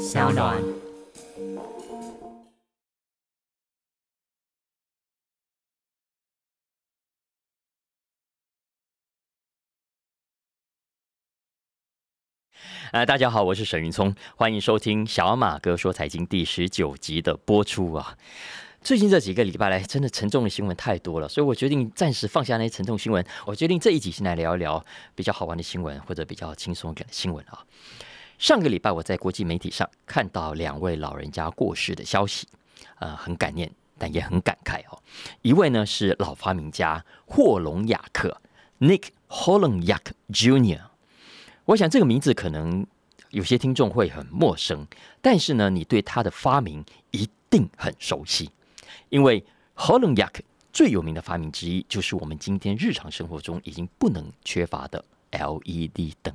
小暖。呃，大家好，我是沈云聪，欢迎收听小马哥说财经第十九集的播出啊。最近这几个礼拜来，真的沉重的新闻太多了，所以我决定暂时放下那些沉重新闻。我决定这一集先来聊一聊比较好玩的新闻，或者比较轻松一点的新闻啊。上个礼拜我在国际媒体上看到两位老人家过世的消息，呃，很感念，但也很感慨哦。一位呢是老发明家霍隆亚克 （Nick Holonyak Jr.），我想这个名字可能有些听众会很陌生，但是呢，你对他的发明一定很熟悉。因为 Holonyak 最有名的发明之一，就是我们今天日常生活中已经不能缺乏的 LED 灯。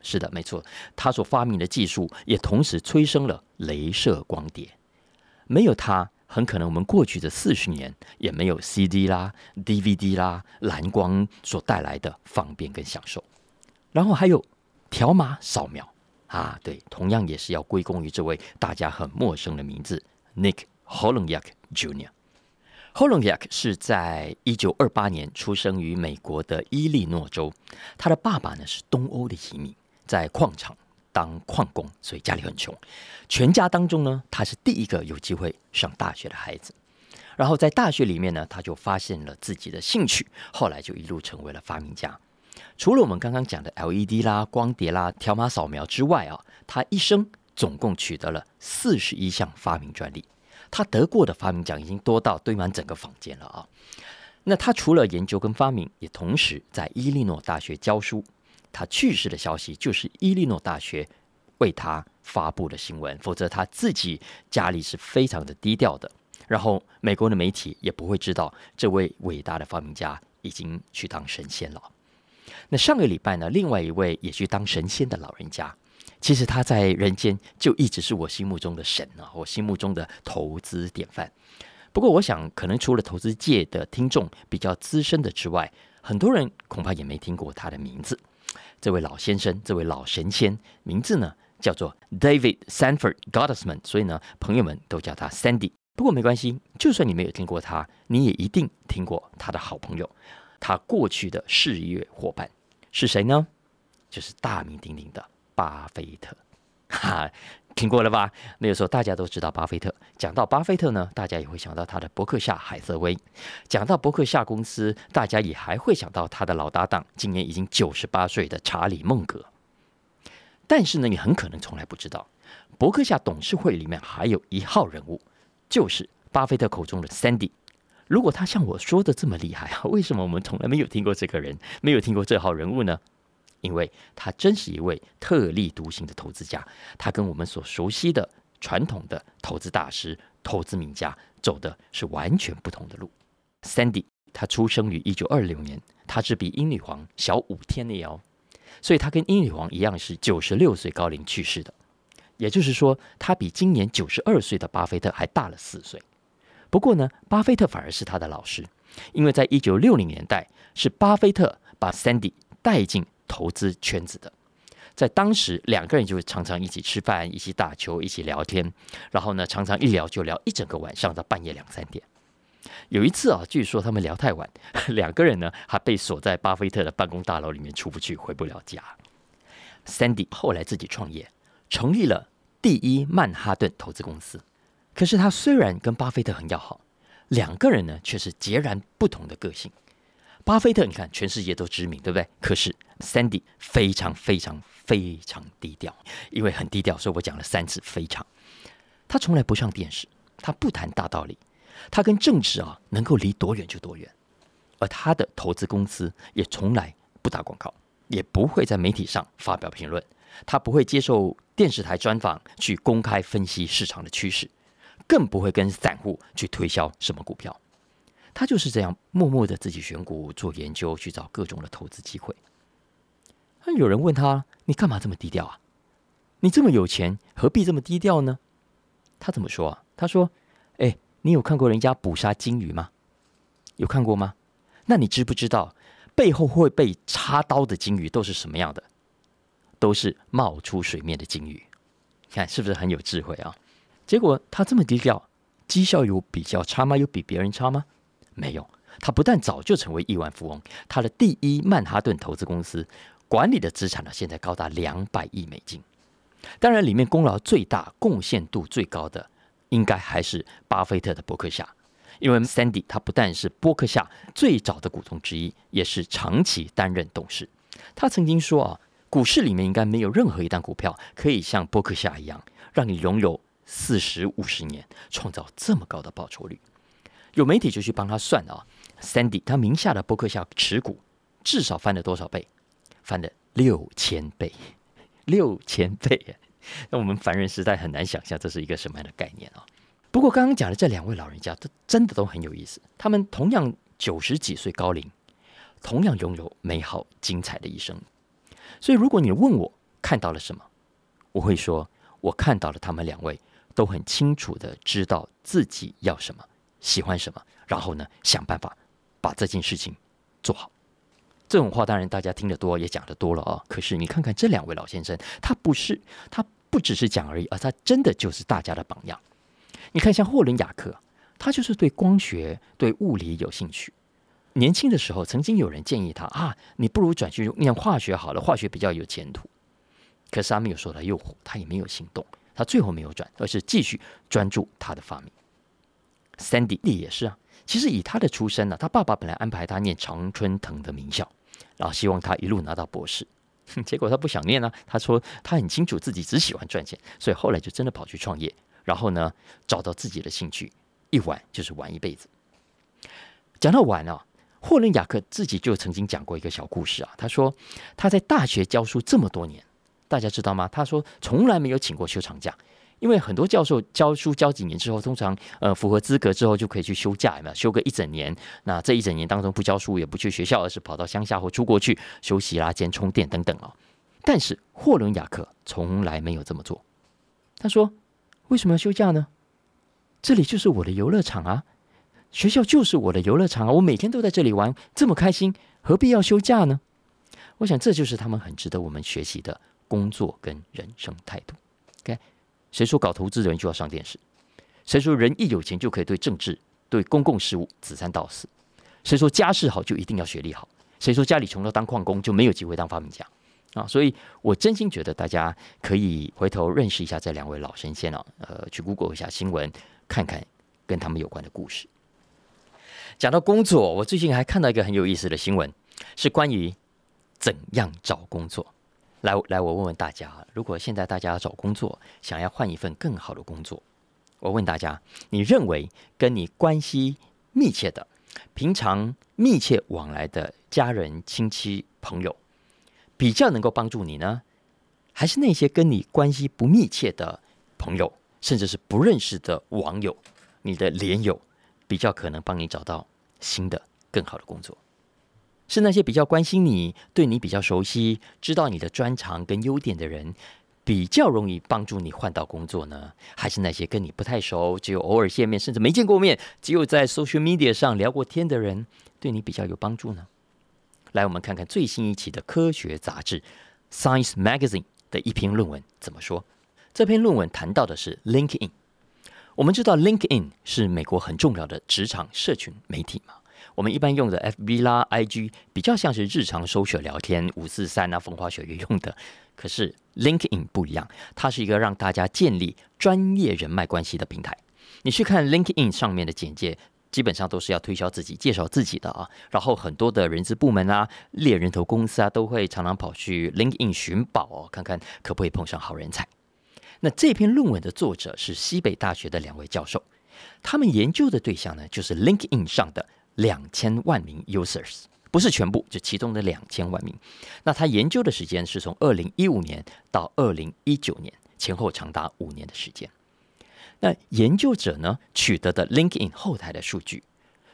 是的，没错，他所发明的技术也同时催生了镭射光碟。没有它，很可能我们过去的四十年也没有 CD 啦、DVD 啦、蓝光所带来的方便跟享受。然后还有条码扫描啊，对，同样也是要归功于这位大家很陌生的名字 Nick Holonyak Jr. Holonyak 是在一九二八年出生于美国的伊利诺州，他的爸爸呢是东欧的移民，在矿场当矿工，所以家里很穷。全家当中呢，他是第一个有机会上大学的孩子。然后在大学里面呢，他就发现了自己的兴趣，后来就一路成为了发明家。除了我们刚刚讲的 LED 啦、光碟啦、条码扫描之外啊，他一生总共取得了四十一项发明专利。他得过的发明奖已经多到堆满整个房间了啊！那他除了研究跟发明，也同时在伊利诺大学教书。他去世的消息就是伊利诺大学为他发布的新闻，否则他自己家里是非常的低调的。然后美国的媒体也不会知道这位伟大的发明家已经去当神仙了。那上个礼拜呢，另外一位也去当神仙的老人家。其实他在人间就一直是我心目中的神啊，我心目中的投资典范。不过，我想可能除了投资界的听众比较资深的之外，很多人恐怕也没听过他的名字。这位老先生，这位老神仙，名字呢叫做 David Sanford Gottesman，所以呢，朋友们都叫他 Sandy。不过没关系，就算你没有听过他，你也一定听过他的好朋友，他过去的事业伙伴是谁呢？就是大名鼎鼎的。巴菲特，哈，听过了吧？那个时候大家都知道巴菲特。讲到巴菲特呢，大家也会想到他的伯克夏海瑟威。讲到伯克夏公司，大家也还会想到他的老搭档，今年已经九十八岁的查理孟格。但是呢，你很可能从来不知道，伯克夏董事会里面还有一号人物，就是巴菲特口中的 Sandy。如果他像我说的这么厉害，为什么我们从来没有听过这个人，没有听过这号人物呢？因为他真是一位特立独行的投资家，他跟我们所熟悉的传统的投资大师、投资名家走的是完全不同的路。Sandy，他出生于一九二六年，他是比英女皇小五天的哟，所以他跟英女皇一样是九十六岁高龄去世的。也就是说，他比今年九十二岁的巴菲特还大了四岁。不过呢，巴菲特反而是他的老师，因为在一九六零年代，是巴菲特把 Sandy 带进。投资圈子的，在当时两个人就常常一起吃饭、一起打球、一起聊天，然后呢，常常一聊就聊一整个晚上到半夜两三点。有一次啊，据说他们聊太晚，两个人呢还被锁在巴菲特的办公大楼里面出不去，回不了家。Sandy 后来自己创业，成立了第一曼哈顿投资公司。可是他虽然跟巴菲特很要好，两个人呢却是截然不同的个性。巴菲特，你看，全世界都知名，对不对？可是 Sandy 非常非常非常低调，因为很低调，所以我讲了三次非常。他从来不上电视，他不谈大道理，他跟政治啊能够离多远就多远。而他的投资公司也从来不打广告，也不会在媒体上发表评论，他不会接受电视台专访去公开分析市场的趋势，更不会跟散户去推销什么股票。他就是这样默默的自己选股、做研究，去找各种的投资机会。那有人问他：“你干嘛这么低调啊？你这么有钱，何必这么低调呢？”他怎么说啊？他说：“哎，你有看过人家捕杀金鱼吗？有看过吗？那你知不知道背后会被插刀的金鱼都是什么样的？都是冒出水面的金鱼。看是不是很有智慧啊？结果他这么低调，绩效有比较差吗？有比别人差吗？没有。他不但早就成为亿万富翁，他的第一曼哈顿投资公司管理的资产呢，现在高达两百亿美金。当然，里面功劳最大、贡献度最高的，应该还是巴菲特的伯克夏。因为 Sandy 他不但是伯克夏最早的股东之一，也是长期担任董事。他曾经说啊，股市里面应该没有任何一档股票可以像伯克夏一样，让你拥有四十五十年，创造这么高的报酬率。有媒体就去帮他算啊，Sandy 他名下的伯克夏持股至少翻了多少倍？翻了六千倍，六千倍！那我们凡人实在很难想象这是一个什么样的概念啊。不过刚刚讲的这两位老人家，都真的都很有意思。他们同样九十几岁高龄，同样拥有美好精彩的一生。所以，如果你问我看到了什么，我会说，我看到了他们两位都很清楚的知道自己要什么，喜欢什么，然后呢，想办法把这件事情做好。这种话当然大家听得多，也讲得多了啊。可是你看看这两位老先生，他不是，他不只是讲而已，而他真的就是大家的榜样。你看，像霍伦雅克，他就是对光学、对物理有兴趣。年轻的时候，曾经有人建议他啊，你不如转去念化学好了，化学比较有前途。可是他没有受到诱惑，他也没有行动，他最后没有转，而是继续专注他的发明。Sandy 也是啊，其实以他的出身呢，他爸爸本来安排他念常春藤的名校，然后希望他一路拿到博士，结果他不想念呢。他说他很清楚自己只喜欢赚钱，所以后来就真的跑去创业。然后呢，找到自己的兴趣，一玩就是玩一辈子。讲到玩啊，霍伦雅克自己就曾经讲过一个小故事啊。他说他在大学教书这么多年，大家知道吗？他说从来没有请过休长假，因为很多教授教书教几年之后，通常呃符合资格之后就可以去休假，有没有？休个一整年。那这一整年当中不教书，也不去学校，而是跑到乡下或出国去休息啦、兼充电等等啊。但是霍伦雅克从来没有这么做。他说。为什么要休假呢？这里就是我的游乐场啊，学校就是我的游乐场啊，我每天都在这里玩，这么开心，何必要休假呢？我想这就是他们很值得我们学习的工作跟人生态度。谁说搞投资人就要上电视？谁说人一有钱就可以对政治、对公共事务指三道四？谁说家世好就一定要学历好？谁说家里穷到当矿工就没有机会当发明家？啊，所以我真心觉得大家可以回头认识一下这两位老神仙啊，呃，去 Google 一下新闻，看看跟他们有关的故事。讲到工作，我最近还看到一个很有意思的新闻，是关于怎样找工作。来来，我问问大家，如果现在大家要找工作，想要换一份更好的工作，我问大家，你认为跟你关系密切的、平常密切往来的家人、亲戚、朋友？比较能够帮助你呢，还是那些跟你关系不密切的朋友，甚至是不认识的网友、你的连友，比较可能帮你找到新的、更好的工作？是那些比较关心你、对你比较熟悉、知道你的专长跟优点的人，比较容易帮助你换到工作呢？还是那些跟你不太熟、只有偶尔见面，甚至没见过面，只有在 social media 上聊过天的人，对你比较有帮助呢？来，我们看看最新一期的科学杂志《Science Magazine》的一篇论文怎么说。这篇论文谈到的是 LinkedIn。我们知道 LinkedIn 是美国很重要的职场社群媒体嘛？我们一般用的 FB 啦、IG 比较像是日常搜索聊天、五四三啊、风花雪月用的。可是 LinkedIn 不一样，它是一个让大家建立专业人脉关系的平台。你去看 LinkedIn 上面的简介。基本上都是要推销自己、介绍自己的啊，然后很多的人资部门啊、猎人头公司啊，都会常常跑去 LinkedIn 寻宝哦，看看可不可以碰上好人才。那这篇论文的作者是西北大学的两位教授，他们研究的对象呢，就是 LinkedIn 上的两千万名 users，不是全部，就其中的两千万名。那他研究的时间是从二零一五年到二零一九年，前后长达五年的时间。那研究者呢取得的 LinkedIn 后台的数据，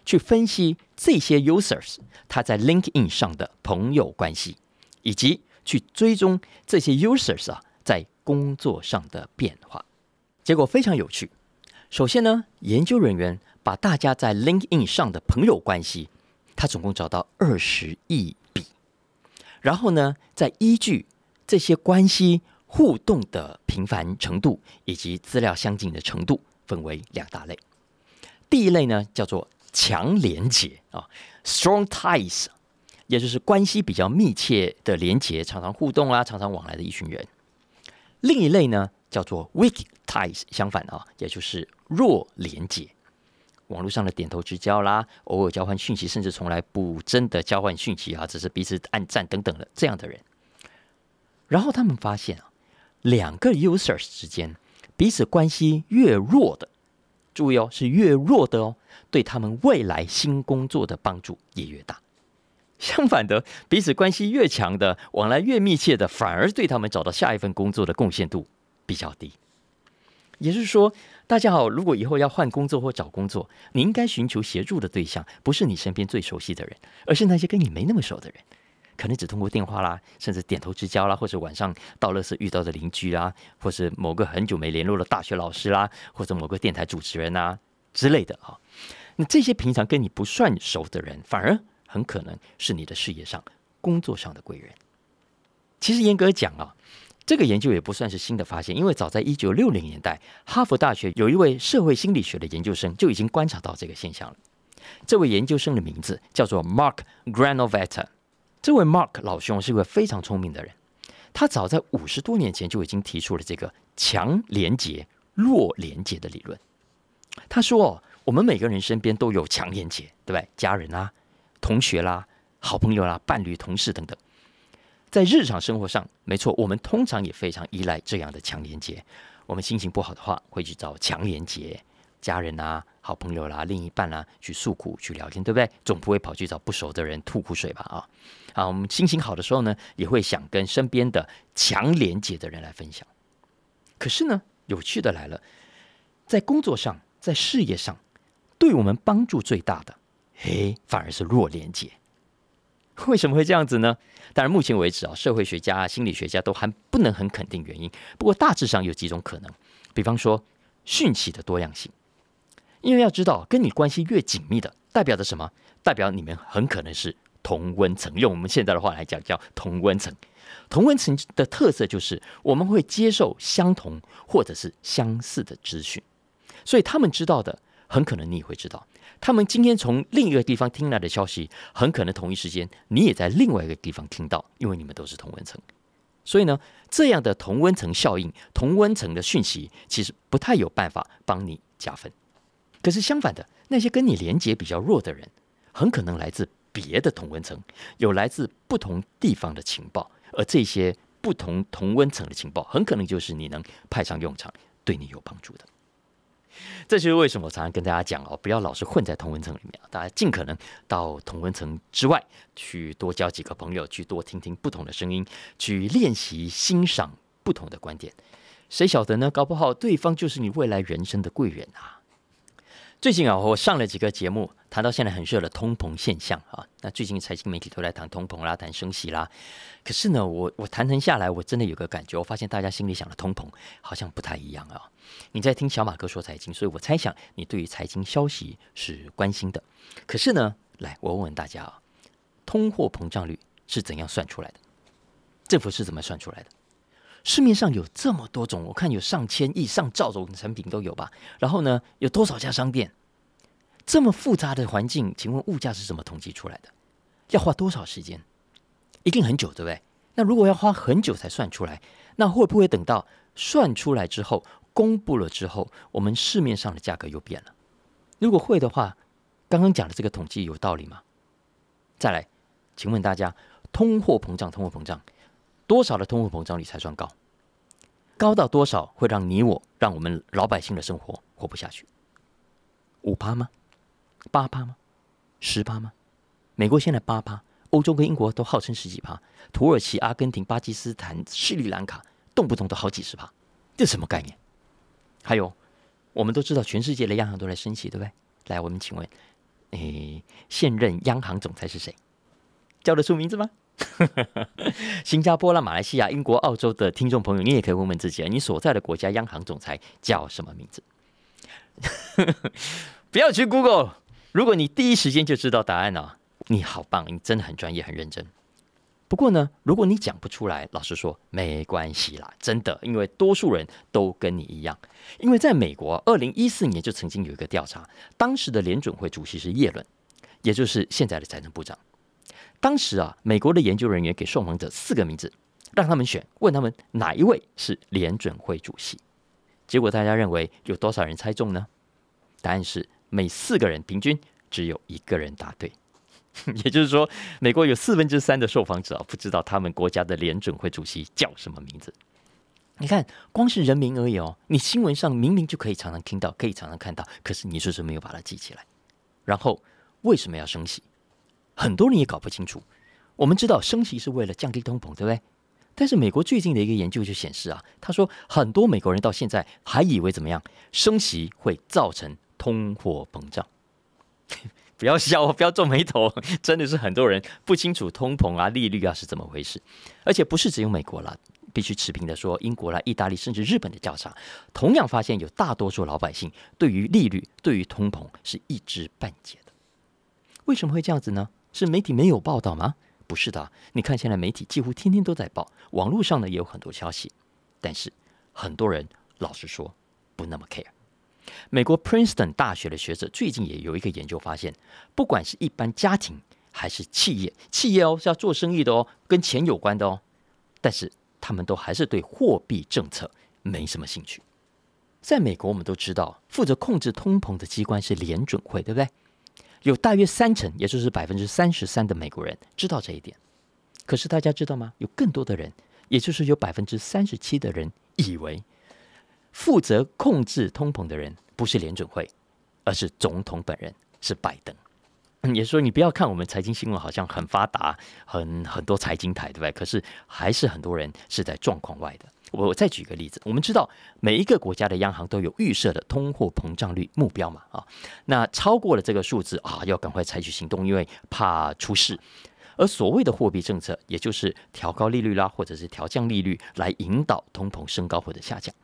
去分析这些 users 他在 LinkedIn 上的朋友关系，以及去追踪这些 users 啊在工作上的变化。结果非常有趣。首先呢，研究人员把大家在 LinkedIn 上的朋友关系，他总共找到二十亿笔，然后呢，再依据这些关系互动的频繁程度以及资料相近的程度分为两大类。第一类呢叫做强连结啊，strong ties，也就是关系比较密切的连结，常常互动啦，常常往来的一群人。另一类呢叫做 weak ties，相反啊，也就是弱连结。网络上的点头之交啦，偶尔交换讯息，甚至从来不真的交换讯息啊，只是彼此暗赞等等的这样的人。然后他们发现啊，两个 users 之间彼此关系越弱的，注意哦，是越弱的哦，对他们未来新工作的帮助也越大。相反的，彼此关系越强的，往来越密切的，反而对他们找到下一份工作的贡献度比较低。也就是说。大家好，如果以后要换工作或找工作，你应该寻求协助的对象不是你身边最熟悉的人，而是那些跟你没那么熟的人，可能只通过电话啦，甚至点头之交啦，或者晚上到乐时遇到的邻居啦，或是某个很久没联络的大学老师啦，或者某个电台主持人啊之类的啊。那这些平常跟你不算熟的人，反而很可能是你的事业上、工作上的贵人。其实严格讲啊。这个研究也不算是新的发现，因为早在一九六零年代，哈佛大学有一位社会心理学的研究生就已经观察到这个现象了。这位研究生的名字叫做 Mark Granovetter。这位 Mark 老兄是一位非常聪明的人，他早在五十多年前就已经提出了这个强连结、弱连结的理论。他说：“哦我们每个人身边都有强连结，对不对？家人啦、同学啦、好朋友啦、伴侣、同事等等。”在日常生活上，没错，我们通常也非常依赖这样的强连接。我们心情不好的话，会去找强连接家人啊、好朋友啦、另一半啦，去诉苦、去聊天，对不对？总不会跑去找不熟的人吐苦水吧？啊，啊，我们心情好的时候呢，也会想跟身边的强连接的人来分享。可是呢，有趣的来了，在工作上、在事业上，对我们帮助最大的，嘿，反而是弱连接。为什么会这样子呢？当然，目前为止啊，社会学家、心理学家都还不能很肯定原因。不过大致上有几种可能，比方说讯息的多样性。因为要知道，跟你关系越紧密的，代表着什么？代表你们很可能是同温层。用我们现在的话来讲，叫同温层。同温层的特色就是我们会接受相同或者是相似的资讯，所以他们知道的，很可能你也会知道。他们今天从另一个地方听来的消息，很可能同一时间你也在另外一个地方听到，因为你们都是同温层。所以呢，这样的同温层效应、同温层的讯息，其实不太有办法帮你加分。可是相反的，那些跟你连接比较弱的人，很可能来自别的同温层，有来自不同地方的情报，而这些不同同温层的情报，很可能就是你能派上用场、对你有帮助的。这就是为什么我常常跟大家讲哦，不要老是混在同温层里面，大家尽可能到同温层之外去多交几个朋友，去多听听不同的声音，去练习欣赏不同的观点。谁晓得呢？搞不好对方就是你未来人生的贵人啊！最近啊，我上了几个节目，谈到现在很热的通膨现象啊。那最近财经媒体都在谈通膨啦，谈升息啦。可是呢，我我谈谈下来，我真的有个感觉，我发现大家心里想的通膨好像不太一样啊。你在听小马哥说财经，所以我猜想你对于财经消息是关心的。可是呢，来我问问大家啊，通货膨胀率是怎样算出来的？政府是怎么算出来的？市面上有这么多种，我看有上千亿、上兆种产品都有吧。然后呢，有多少家商店？这么复杂的环境，请问物价是怎么统计出来的？要花多少时间？一定很久，对不对？那如果要花很久才算出来，那会不会等到算出来之后、公布了之后，我们市面上的价格又变了？如果会的话，刚刚讲的这个统计有道理吗？再来，请问大家，通货膨胀，通货膨胀。多少的通货膨胀率才算高？高到多少会让你我、让我们老百姓的生活活不下去？五趴吗？八趴吗？十趴吗？美国现在八趴，欧洲跟英国都号称十几趴，土耳其、阿根廷、巴基斯坦、斯里兰卡动不动都好几十趴，这什么概念？还有，我们都知道全世界的央行都在升息，对不对？来，我们请问，诶，现任央行总裁是谁？叫得出名字吗？新加坡啦、马来西亚、英国、澳洲的听众朋友，你也可以问问自己啊，你所在的国家央行总裁叫什么名字？不要去 Google，如果你第一时间就知道答案呢，你好棒，你真的很专业、很认真。不过呢，如果你讲不出来，老实说没关系啦，真的，因为多数人都跟你一样。因为在美国，二零一四年就曾经有一个调查，当时的联准会主席是耶伦，也就是现在的财政部长。当时啊，美国的研究人员给受访者四个名字，让他们选，问他们哪一位是联准会主席。结果大家认为有多少人猜中呢？答案是每四个人平均只有一个人答对。也就是说，美国有四分之三的受访者啊，不知道他们国家的联准会主席叫什么名字。你看，光是人名而已哦，你新闻上明明就可以常常听到，可以常常看到，可是你就是没有把它记起来。然后为什么要升息？很多人也搞不清楚。我们知道升息是为了降低通膨，对不对？但是美国最近的一个研究就显示啊，他说很多美国人到现在还以为怎么样，升息会造成通货膨胀。不要笑，不要皱眉头，真的是很多人不清楚通膨啊、利率啊是怎么回事，而且不是只有美国了，必须持平的说，英国啦、意大利甚至日本的调查，同样发现有大多数老百姓对于利率、对于通膨是一知半解的。为什么会这样子呢？是媒体没有报道吗？不是的，你看现在媒体几乎天天都在报，网络上呢也有很多消息，但是很多人老实说不那么 care。美国 Princeton 大学的学者最近也有一个研究发现，不管是一般家庭还是企业，企业哦是要做生意的哦，跟钱有关的哦，但是他们都还是对货币政策没什么兴趣。在美国，我们都知道，负责控制通膨的机关是联准会，对不对？有大约三成，也就是百分之三十三的美国人知道这一点。可是大家知道吗？有更多的人，也就是有百分之三十七的人以为。负责控制通膨的人不是联准会，而是总统本人，是拜登。也说你不要看我们财经新闻好像很发达，很很多财经台，对不对？可是还是很多人是在状况外的。我再举个例子，我们知道每一个国家的央行都有预设的通货膨胀率目标嘛，啊，那超过了这个数字啊，要赶快采取行动，因为怕出事。而所谓的货币政策，也就是调高利率啦，或者是调降利率，来引导通膨升高或者下降。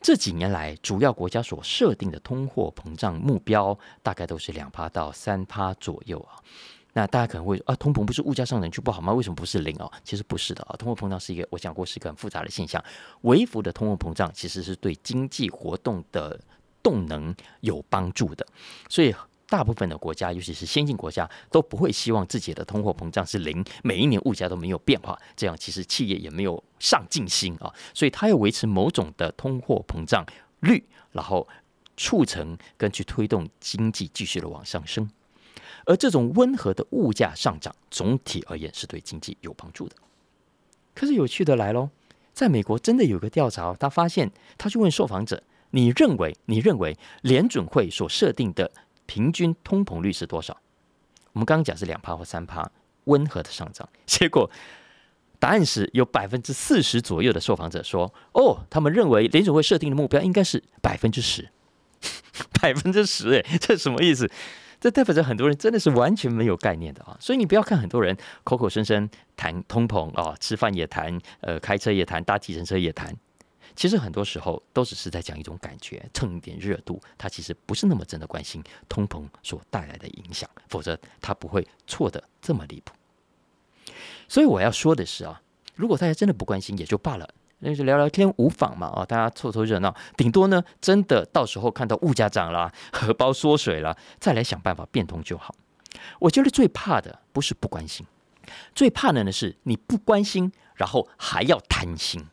这几年来，主要国家所设定的通货膨胀目标大概都是两趴到三趴左右啊。那大家可能会啊，通膨不是物价上涨就不好吗？为什么不是零哦？其实不是的啊，通货膨胀是一个我讲过是一个很复杂的现象。微幅的通货膨胀其实是对经济活动的动能有帮助的，所以。大部分的国家，尤其是先进国家，都不会希望自己的通货膨胀是零，每一年物价都没有变化，这样其实企业也没有上进心啊。所以它要维持某种的通货膨胀率，然后促成跟去推动经济继续的往上升。而这种温和的物价上涨，总体而言是对经济有帮助的。可是有趣的来喽，在美国真的有个调查，他发现他去问受访者：“你认为你认为联准会所设定的？”平均通膨率是多少？我们刚刚讲是两帕或三帕，温和的上涨。结果答案是有百分之四十左右的受访者说：“哦，他们认为联准会设定的目标应该是百分之十，百分之十。”哎，这什么意思？这代表着很多人真的是完全没有概念的啊！所以你不要看很多人口口声声谈通膨啊，吃饭也谈，呃，开车也谈，搭计程车也谈。其实很多时候都只是在讲一种感觉，蹭一点热度。他其实不是那么真的关心通膨所带来的影响，否则他不会错的这么离谱。所以我要说的是啊，如果大家真的不关心也就罢了，那就聊聊天无妨嘛啊，大家凑凑热闹。顶多呢，真的到时候看到物价涨了，荷包缩水了，再来想办法变通就好。我觉得最怕的不是不关心，最怕的呢是你不关心，然后还要贪心。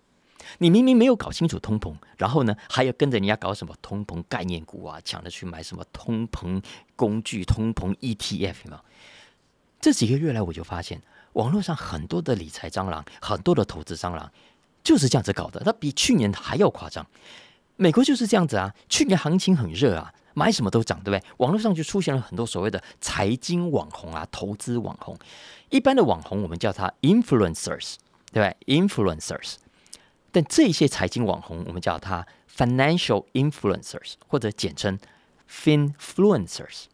你明明没有搞清楚通膨，然后呢，还要跟着人家搞什么通膨概念股啊，抢着去买什么通膨工具、通膨 ETF 嘛？这几个月来，我就发现网络上很多的理财蟑螂，很多的投资蟑螂就是这样子搞的，它比去年还要夸张。美国就是这样子啊，去年行情很热啊，买什么都涨，对不对？网络上就出现了很多所谓的财经网红啊，投资网红。一般的网红我们叫他 influencers，对不对？influencers。但这些财经网红，我们叫他 financial influencers，或者简称 finfluencers。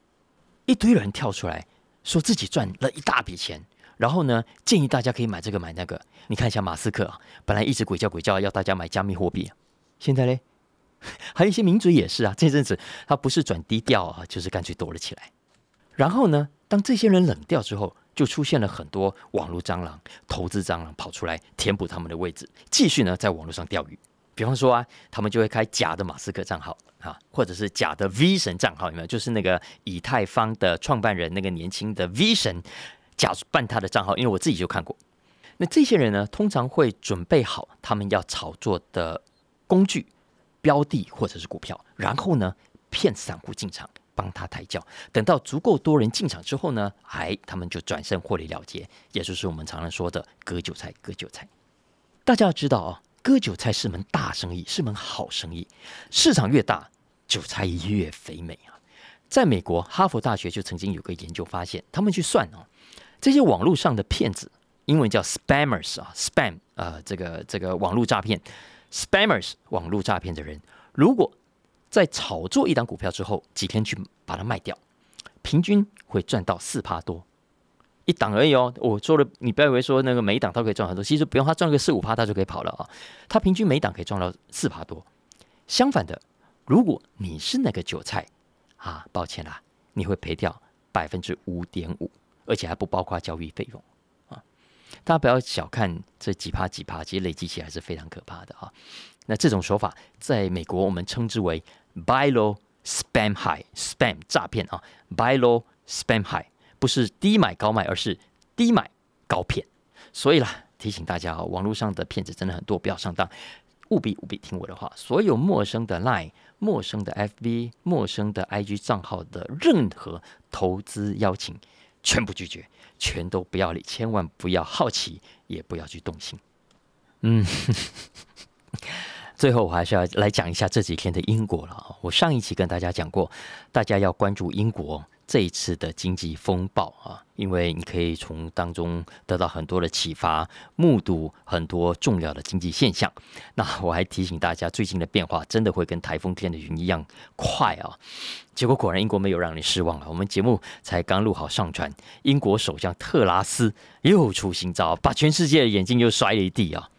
一堆人跳出来说自己赚了一大笔钱，然后呢，建议大家可以买这个买那个。你看一下马斯克啊，本来一直鬼叫鬼叫要大家买加密货币，现在嘞，还有一些名嘴也是啊。这阵子他不是转低调啊，就是干脆躲了起来。然后呢，当这些人冷掉之后，就出现了很多网络蟑螂、投资蟑螂跑出来填补他们的位置，继续呢在网络上钓鱼。比方说啊，他们就会开假的马斯克账号啊，或者是假的 V 神账号，有没有？就是那个以太坊的创办人那个年轻的 V 神假扮他的账号，因为我自己就看过。那这些人呢，通常会准备好他们要炒作的工具、标的或者是股票，然后呢骗散户进场。帮他抬轿，等到足够多人进场之后呢，哎，他们就转身获利了结，也就是我们常常说的割韭菜。割韭菜，大家要知道啊，割韭菜是门大生意，是门好生意。市场越大，韭菜越肥美啊。在美国，哈佛大学就曾经有个研究发现，他们去算哦，这些网络上的骗子，英文叫 spammers 啊，spam 啊，这个这个网络诈骗，spammers 网络诈骗的人，如果在炒作一档股票之后，几天去把它卖掉，平均会赚到四趴多一档而已哦。我说了，你不要以为说那个每一档都可以赚很多，其实不用，他赚个四五趴，他就可以跑了啊。他平均每档可以赚到四趴多。相反的，如果你是那个韭菜啊，抱歉啦，你会赔掉百分之五点五，而且还不包括交易费用啊。大家不要小看这几趴几趴，其实累积起来是非常可怕的啊。那这种手法在美国我们称之为 buy low spam high spam 诈骗啊，buy low spam high 不是低买高卖，而是低买高骗。所以啦，提醒大家啊，网络上的骗子真的很多，不要上当，务必务必听我的话。所有陌生的 line、陌生的 FB、陌生的 IG 账号的任何投资邀请，全部拒绝，全都不要理，千万不要好奇，也不要去动心。嗯。最后，我还是要来讲一下这几天的英国了啊我上一期跟大家讲过，大家要关注英国这一次的经济风暴啊，因为你可以从当中得到很多的启发，目睹很多重要的经济现象。那我还提醒大家，最近的变化真的会跟台风天的云一样快啊！结果果然，英国没有让你失望了。我们节目才刚录好上传，英国首相特拉斯又出新招，把全世界的眼睛又摔了一地啊！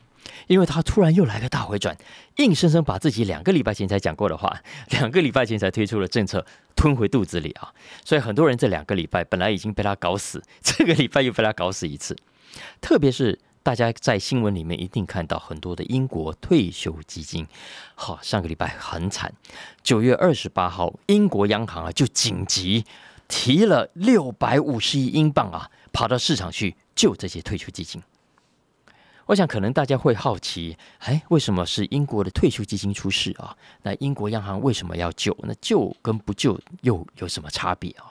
因为他突然又来个大回转，硬生生把自己两个礼拜前才讲过的话，两个礼拜前才推出的政策吞回肚子里啊！所以很多人这两个礼拜本来已经被他搞死，这个礼拜又被他搞死一次。特别是大家在新闻里面一定看到很多的英国退休基金，好，上个礼拜很惨，九月二十八号，英国央行啊就紧急提了六百五十亿英镑啊，跑到市场去救这些退休基金。我想，可能大家会好奇，哎，为什么是英国的退休基金出事啊？那英国央行为什么要救？那救跟不救又有什么差别啊？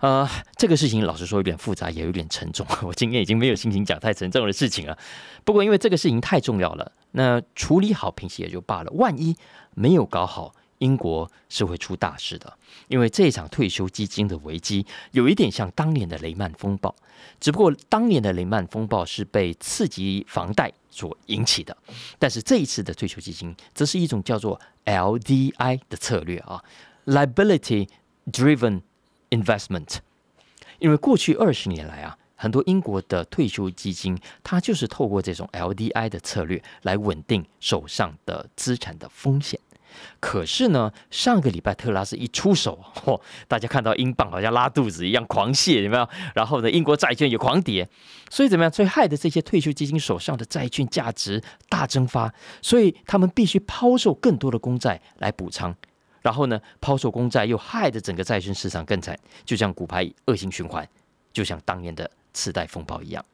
呃，这个事情老实说有点复杂，也有点沉重。我今天已经没有心情讲太沉重的事情了。不过，因为这个事情太重要了，那处理好平息也就罢了。万一没有搞好，英国是会出大事的，因为这一场退休基金的危机有一点像当年的雷曼风暴，只不过当年的雷曼风暴是被刺激房贷所引起的，但是这一次的退休基金则是一种叫做 LDI 的策略啊，Liability Driven Investment。因为过去二十年来啊，很多英国的退休基金它就是透过这种 LDI 的策略来稳定手上的资产的风险。可是呢，上个礼拜特拉斯一出手，嚯，大家看到英镑好像拉肚子一样狂泻，有没有？然后呢，英国债券也狂跌，所以怎么样？所以害得这些退休基金手上的债券价值大蒸发，所以他们必须抛售更多的公债来补仓。然后呢，抛售公债又害得整个债券市场更惨，就像股牌恶性循环，就像当年的次贷风暴一样。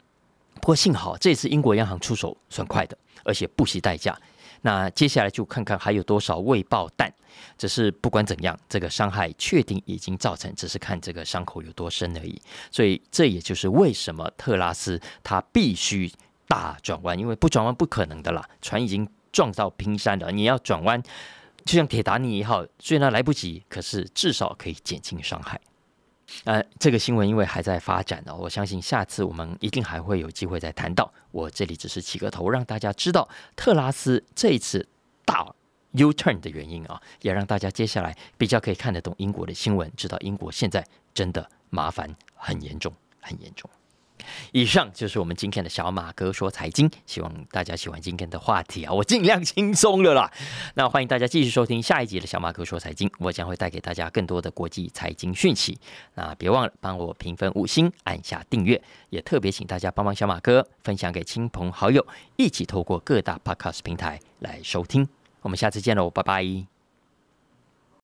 不过幸好这次英国央行出手算快的，而且不惜代价。那接下来就看看还有多少未爆弹。只是不管怎样，这个伤害确定已经造成，只是看这个伤口有多深而已。所以这也就是为什么特拉斯他必须大转弯，因为不转弯不可能的啦，船已经撞到冰山了。你要转弯，就像铁达尼一号，虽然来不及，可是至少可以减轻伤害。呃，这个新闻因为还在发展哦，我相信下次我们一定还会有机会再谈到。我这里只是起个头，让大家知道特拉斯这一次大 U turn 的原因啊，也让大家接下来比较可以看得懂英国的新闻，知道英国现在真的麻烦很严重，很严重。以上就是我们今天的小马哥说财经，希望大家喜欢今天的话题啊，我尽量轻松了啦。那欢迎大家继续收听下一集的小马哥说财经，我将会带给大家更多的国际财经讯息。那别忘了帮我评分五星，按下订阅，也特别请大家帮帮小马哥分享给亲朋好友，一起透过各大 podcast 平台来收听。我们下次见喽，拜拜。